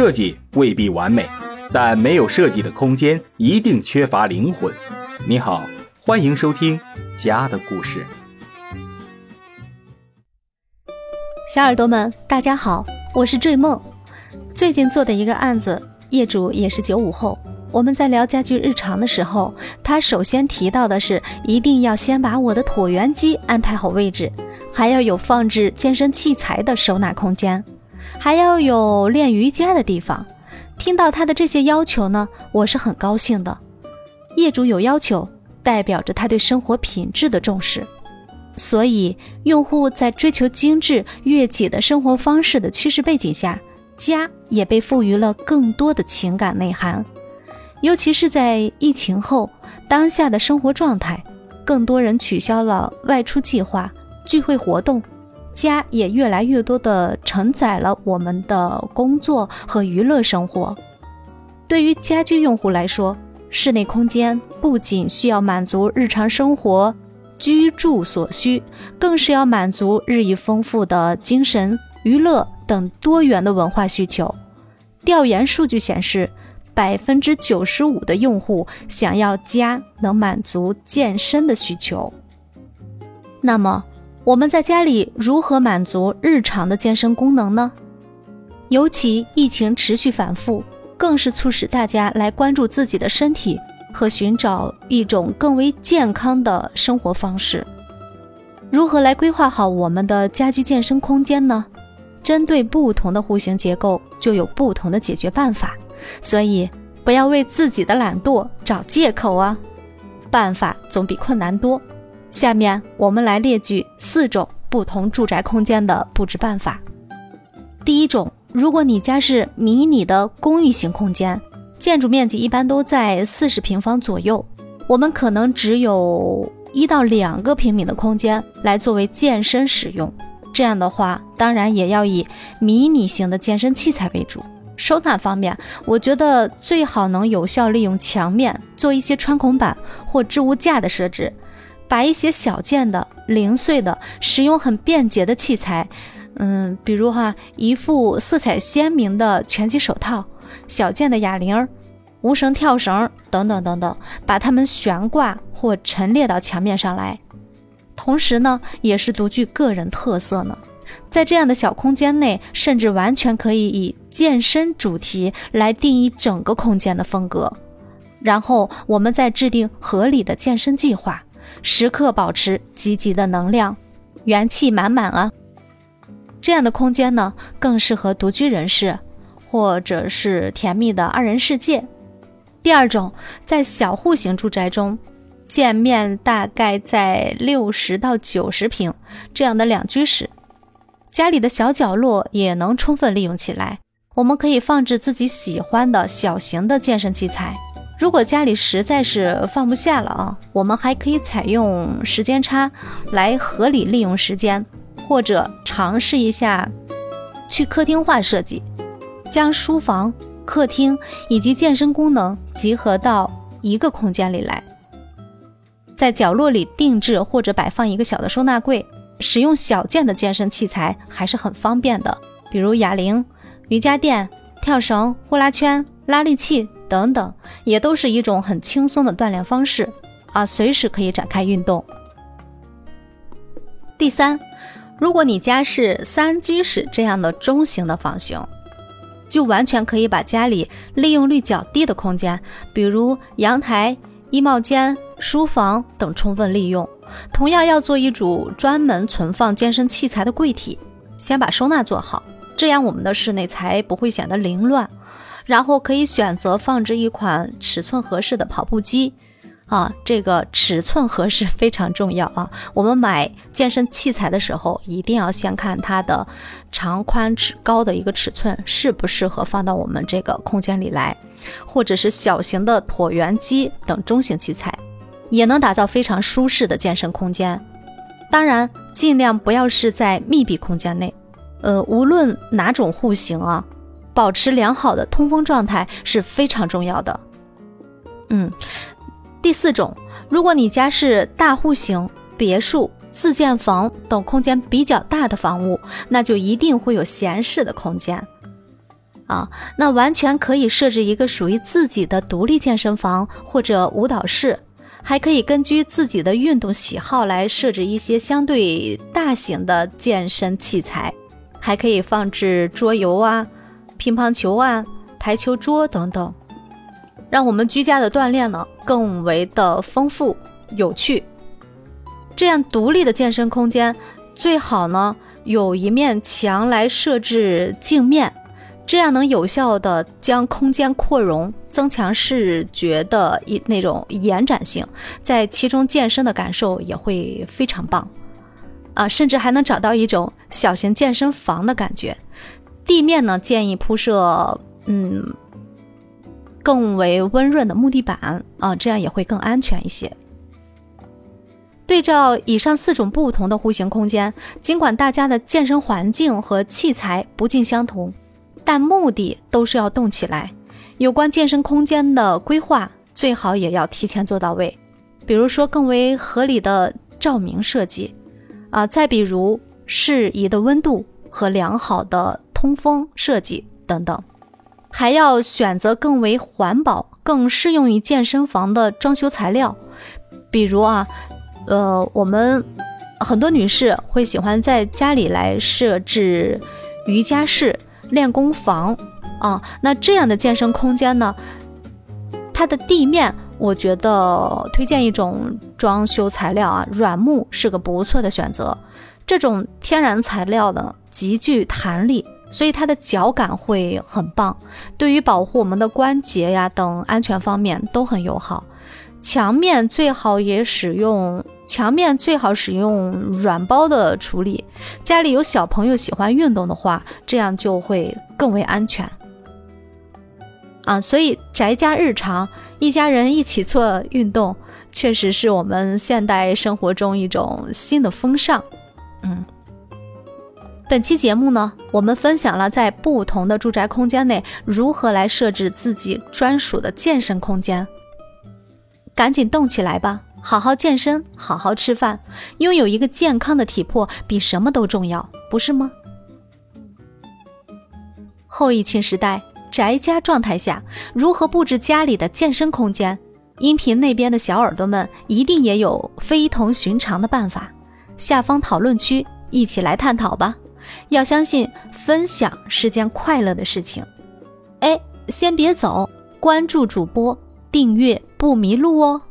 设计未必完美，但没有设计的空间一定缺乏灵魂。你好，欢迎收听《家的故事》。小耳朵们，大家好，我是坠梦。最近做的一个案子，业主也是九五后。我们在聊家具日常的时候，他首先提到的是，一定要先把我的椭圆机安排好位置，还要有放置健身器材的收纳空间，还要有练瑜伽的地方。听到他的这些要求呢，我是很高兴的。业主有要求，代表着他对生活品质的重视。所以，用户在追求精致、悦己的生活方式的趋势背景下，家也被赋予了更多的情感内涵。尤其是在疫情后，当下的生活状态，更多人取消了外出计划、聚会活动，家也越来越多的承载了我们的工作和娱乐生活。对于家居用户来说，室内空间不仅需要满足日常生活居住所需，更是要满足日益丰富的精神、娱乐等多元的文化需求。调研数据显示。百分之九十五的用户想要家能满足健身的需求。那么，我们在家里如何满足日常的健身功能呢？尤其疫情持续反复，更是促使大家来关注自己的身体和寻找一种更为健康的生活方式。如何来规划好我们的家居健身空间呢？针对不同的户型结构，就有不同的解决办法。所以，不要为自己的懒惰找借口啊！办法总比困难多。下面我们来列举四种不同住宅空间的布置办法。第一种，如果你家是迷你的公寓型空间，建筑面积一般都在四十平方左右，我们可能只有一到两个平米的空间来作为健身使用。这样的话，当然也要以迷你型的健身器材为主。收纳方面，我觉得最好能有效利用墙面做一些穿孔板或置物架的设置，把一些小件的、零碎的、使用很便捷的器材，嗯，比如哈一副色彩鲜明的拳击手套、小件的哑铃、无绳跳绳等等等等，把它们悬挂或陈列到墙面上来，同时呢，也是独具个人特色呢。在这样的小空间内，甚至完全可以以健身主题来定义整个空间的风格。然后，我们再制定合理的健身计划，时刻保持积极的能量，元气满满啊！这样的空间呢，更适合独居人士，或者是甜蜜的二人世界。第二种，在小户型住宅中，建面大概在六十到九十平这样的两居室。家里的小角落也能充分利用起来，我们可以放置自己喜欢的小型的健身器材。如果家里实在是放不下了啊，我们还可以采用时间差来合理利用时间，或者尝试一下去客厅化设计，将书房、客厅以及健身功能集合到一个空间里来，在角落里定制或者摆放一个小的收纳柜。使用小件的健身器材还是很方便的，比如哑铃、瑜伽垫、跳绳、呼啦圈、拉力器等等，也都是一种很轻松的锻炼方式啊，随时可以展开运动。第三，如果你家是三居室这样的中型的房型，就完全可以把家里利用率较低的空间，比如阳台、衣帽间、书房等充分利用。同样要做一组专门存放健身器材的柜体，先把收纳做好，这样我们的室内才不会显得凌乱。然后可以选择放置一款尺寸合适的跑步机，啊，这个尺寸合适非常重要啊。我们买健身器材的时候，一定要先看它的长宽尺高的一个尺寸适不适合放到我们这个空间里来，或者是小型的椭圆机等中型器材。也能打造非常舒适的健身空间，当然尽量不要是在密闭空间内。呃，无论哪种户型啊，保持良好的通风状态是非常重要的。嗯，第四种，如果你家是大户型、别墅、自建房等空间比较大的房屋，那就一定会有闲适的空间。啊，那完全可以设置一个属于自己的独立健身房或者舞蹈室，还可以根据自己的运动喜好来设置一些相对大型的健身器材，还可以放置桌游啊、乒乓球案、台球桌等等，让我们居家的锻炼呢更为的丰富有趣。这样独立的健身空间最好呢有一面墙来设置镜面。这样能有效的将空间扩容，增强视觉的一那种延展性，在其中健身的感受也会非常棒，啊，甚至还能找到一种小型健身房的感觉。地面呢，建议铺设嗯更为温润的木地板啊，这样也会更安全一些。对照以上四种不同的户型空间，尽管大家的健身环境和器材不尽相同。但目的都是要动起来。有关健身空间的规划，最好也要提前做到位。比如说更为合理的照明设计，啊，再比如适宜的温度和良好的通风设计等等。还要选择更为环保、更适用于健身房的装修材料。比如啊，呃，我们很多女士会喜欢在家里来设置瑜伽室。练功房啊，那这样的健身空间呢？它的地面，我觉得推荐一种装修材料啊，软木是个不错的选择。这种天然材料呢，极具弹力，所以它的脚感会很棒，对于保护我们的关节呀等安全方面都很友好。墙面最好也使用。墙面最好使用软包的处理。家里有小朋友喜欢运动的话，这样就会更为安全。啊，所以宅家日常，一家人一起做运动，确实是我们现代生活中一种新的风尚。嗯，本期节目呢，我们分享了在不同的住宅空间内如何来设置自己专属的健身空间。赶紧动起来吧！好好健身，好好吃饭，拥有一个健康的体魄比什么都重要，不是吗？后疫情时代，宅家状态下，如何布置家里的健身空间？音频那边的小耳朵们一定也有非同寻常的办法，下方讨论区一起来探讨吧。要相信分享是件快乐的事情。哎，先别走，关注主播，订阅不迷路哦。